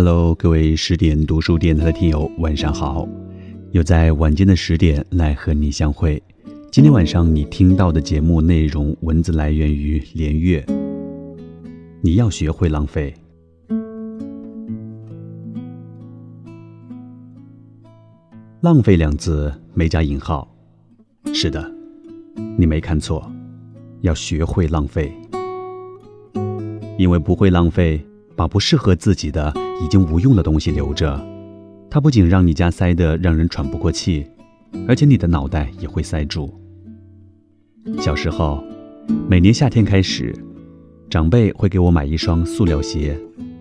Hello，各位十点读书电台的听友，晚上好！又在晚间的十点来和你相会。今天晚上你听到的节目内容，文字来源于连月。你要学会浪费。浪费两字没加引号。是的，你没看错，要学会浪费。因为不会浪费，把不适合自己的、已经无用的东西留着，它不仅让你家塞得让人喘不过气，而且你的脑袋也会塞住。小时候，每年夏天开始，长辈会给我买一双塑料鞋，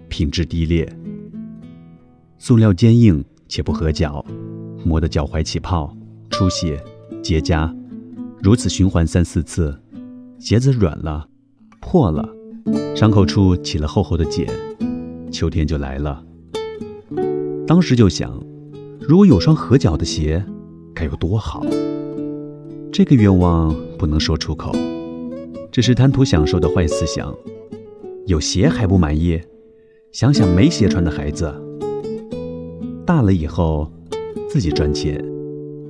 品质低劣，塑料坚硬且不合脚，磨得脚踝起泡、出血、结痂，如此循环三四次，鞋子软了、破了。伤口处起了厚厚的茧，秋天就来了。当时就想，如果有双合脚的鞋，该有多好。这个愿望不能说出口，这是贪图享受的坏思想。有鞋还不满意，想想没鞋穿的孩子。大了以后，自己赚钱，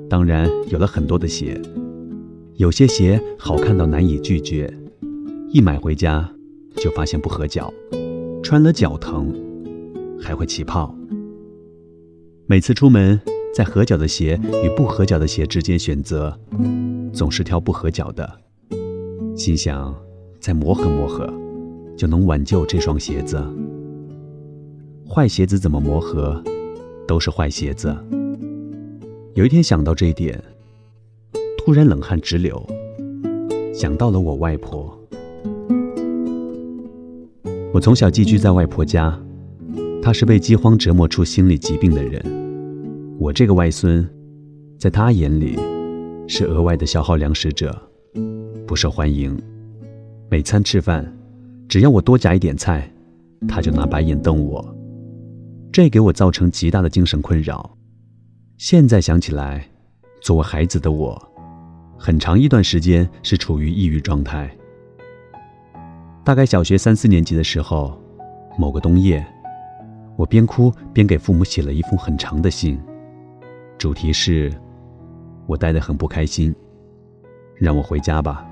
当然有了很多的鞋。有些鞋好看到难以拒绝，一买回家。就发现不合脚，穿了脚疼，还会起泡。每次出门，在合脚的鞋与不合脚的鞋之间选择，总是挑不合脚的，心想再磨合磨合，就能挽救这双鞋子。坏鞋子怎么磨合，都是坏鞋子。有一天想到这一点，突然冷汗直流，想到了我外婆。我从小寄居在外婆家，她是被饥荒折磨出心理疾病的人。我这个外孙，在她眼里是额外的消耗粮食者，不受欢迎。每餐吃饭，只要我多夹一点菜，她就拿白眼瞪我，这给我造成极大的精神困扰。现在想起来，作为孩子的我，很长一段时间是处于抑郁状态。大概小学三四年级的时候，某个冬夜，我边哭边给父母写了一封很长的信，主题是：我待得很不开心，让我回家吧。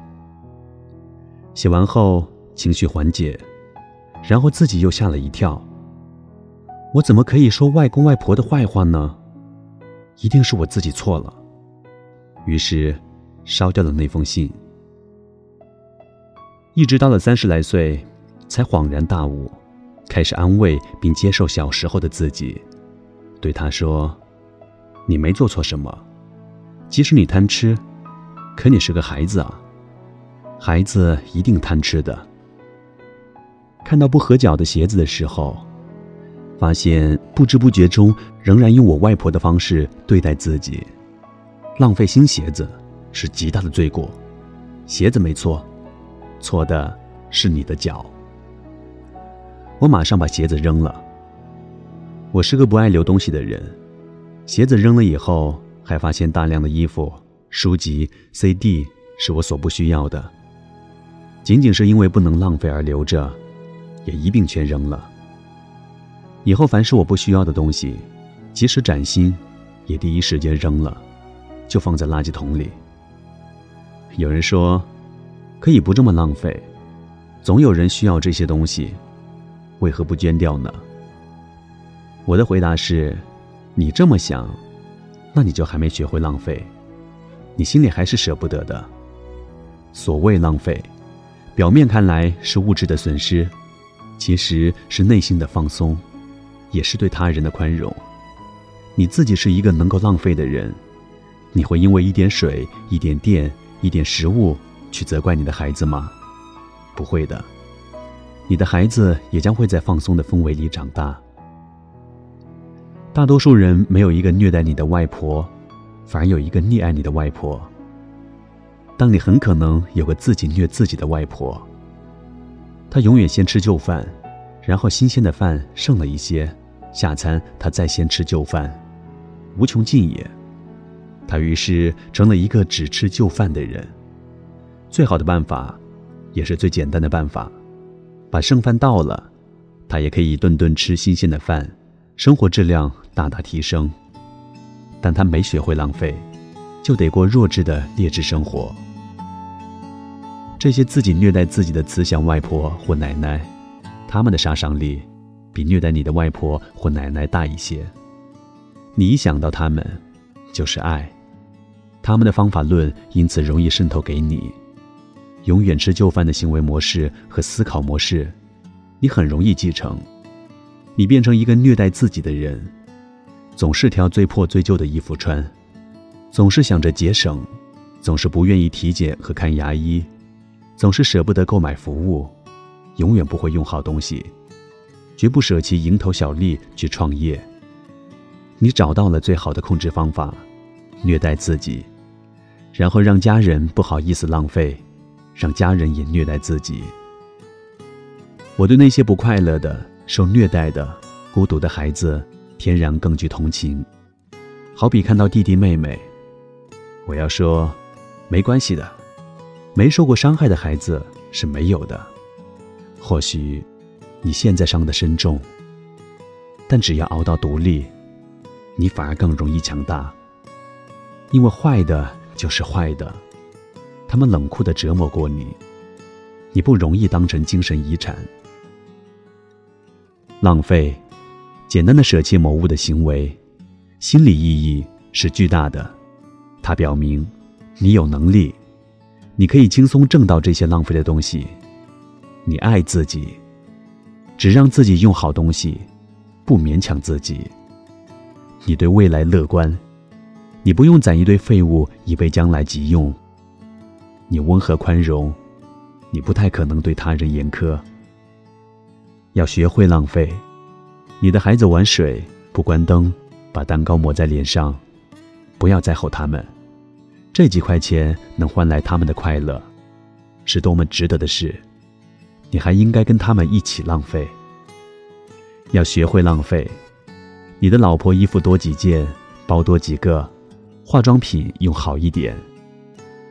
写完后情绪缓解，然后自己又吓了一跳。我怎么可以说外公外婆的坏话呢？一定是我自己错了。于是，烧掉了那封信。一直到了三十来岁，才恍然大悟，开始安慰并接受小时候的自己，对他说：“你没做错什么，即使你贪吃，可你是个孩子啊，孩子一定贪吃的。”看到不合脚的鞋子的时候，发现不知不觉中仍然用我外婆的方式对待自己，浪费新鞋子是极大的罪过，鞋子没错。错的是你的脚。我马上把鞋子扔了。我是个不爱留东西的人，鞋子扔了以后，还发现大量的衣服、书籍、CD 是我所不需要的。仅仅是因为不能浪费而留着，也一并全扔了。以后凡是我不需要的东西，即使崭新，也第一时间扔了，就放在垃圾桶里。有人说。可以不这么浪费，总有人需要这些东西，为何不捐掉呢？我的回答是：你这么想，那你就还没学会浪费，你心里还是舍不得的。所谓浪费，表面看来是物质的损失，其实是内心的放松，也是对他人的宽容。你自己是一个能够浪费的人，你会因为一点水、一点电、一点食物。去责怪你的孩子吗？不会的，你的孩子也将会在放松的氛围里长大。大多数人没有一个虐待你的外婆，反而有一个溺爱你的外婆。但你很可能有个自己虐自己的外婆。她永远先吃旧饭，然后新鲜的饭剩了一些，下餐她再先吃旧饭，无穷尽也。她于是成了一个只吃旧饭的人。最好的办法，也是最简单的办法，把剩饭倒了，他也可以顿顿吃新鲜的饭，生活质量大大提升。但他没学会浪费，就得过弱智的劣质生活。这些自己虐待自己的慈祥外婆或奶奶，他们的杀伤力比虐待你的外婆或奶奶大一些。你一想到他们，就是爱。他们的方法论因此容易渗透给你，永远吃旧饭的行为模式和思考模式，你很容易继承。你变成一个虐待自己的人，总是挑最破最旧的衣服穿，总是想着节省，总是不愿意体检和看牙医。总是舍不得购买服务，永远不会用好东西，绝不舍弃蝇头小利去创业。你找到了最好的控制方法，虐待自己，然后让家人不好意思浪费，让家人也虐待自己。我对那些不快乐的、受虐待的、孤独的孩子，天然更具同情。好比看到弟弟妹妹，我要说，没关系的。没受过伤害的孩子是没有的。或许你现在伤得深重，但只要熬到独立，你反而更容易强大。因为坏的就是坏的，他们冷酷的折磨过你，你不容易当成精神遗产。浪费，简单的舍弃某物的行为，心理意义是巨大的。它表明你有能力。你可以轻松挣到这些浪费的东西，你爱自己，只让自己用好东西，不勉强自己。你对未来乐观，你不用攒一堆废物以备将来急用。你温和宽容，你不太可能对他人严苛。要学会浪费，你的孩子玩水不关灯，把蛋糕抹在脸上，不要再吼他们。这几块钱能换来他们的快乐，是多么值得的事！你还应该跟他们一起浪费。要学会浪费，你的老婆衣服多几件，包多几个，化妆品用好一点，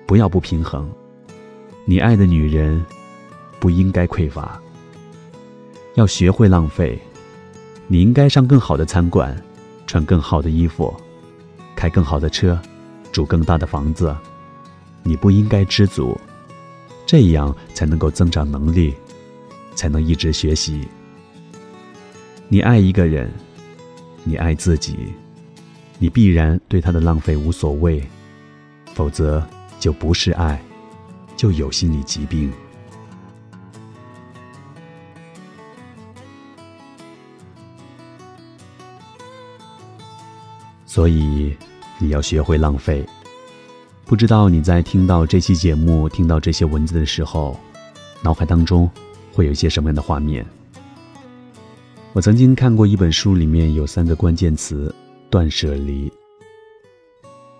不要不平衡。你爱的女人不应该匮乏。要学会浪费，你应该上更好的餐馆，穿更好的衣服，开更好的车。住更大的房子，你不应该知足，这样才能够增长能力，才能一直学习。你爱一个人，你爱自己，你必然对他的浪费无所谓，否则就不是爱，就有心理疾病。所以。你要学会浪费。不知道你在听到这期节目、听到这些文字的时候，脑海当中会有一些什么样的画面？我曾经看过一本书，里面有三个关键词：断舍离。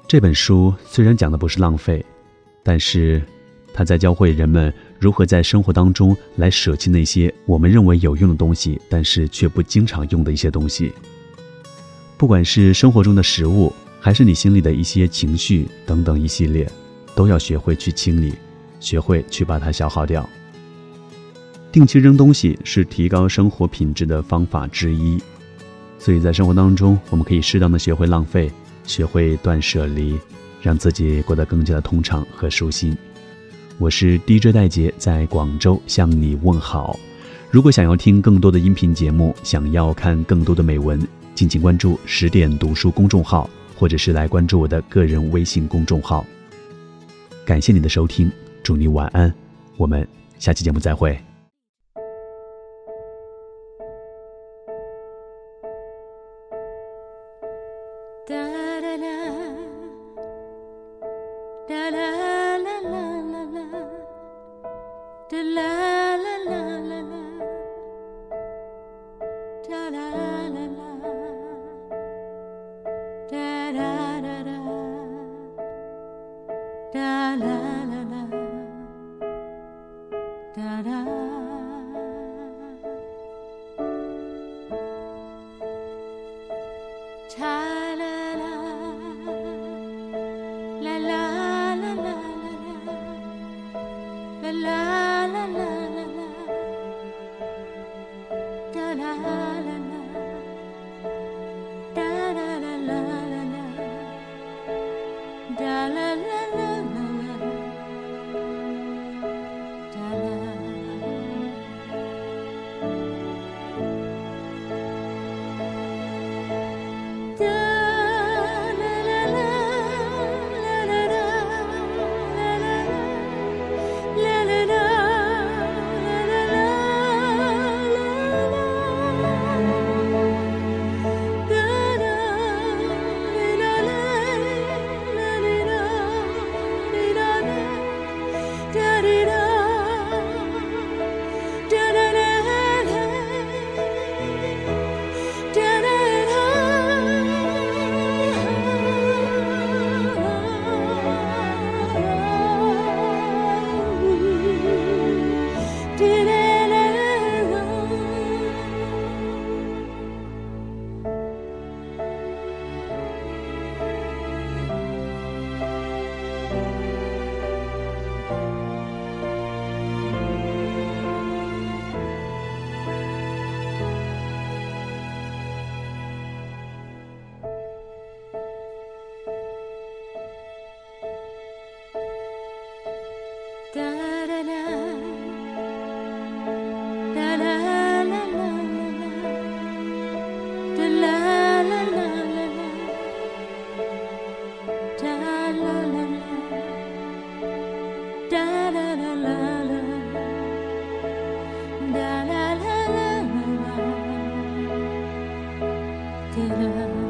这本书虽然讲的不是浪费，但是他在教会人们如何在生活当中来舍弃那些我们认为有用的东西，但是却不经常用的一些东西。不管是生活中的食物。还是你心里的一些情绪等等一系列，都要学会去清理，学会去把它消耗掉。定期扔东西是提高生活品质的方法之一，所以在生活当中，我们可以适当的学会浪费，学会断舍离，让自己过得更加的通畅和舒心。我是 dj 戴杰在广州向你问好。如果想要听更多的音频节目想要看更多的美文敬请关注十点读书公众号或者是来关注我的个人微信公众号。感谢你的收听祝你晚安我们下期节目再会。la la la love.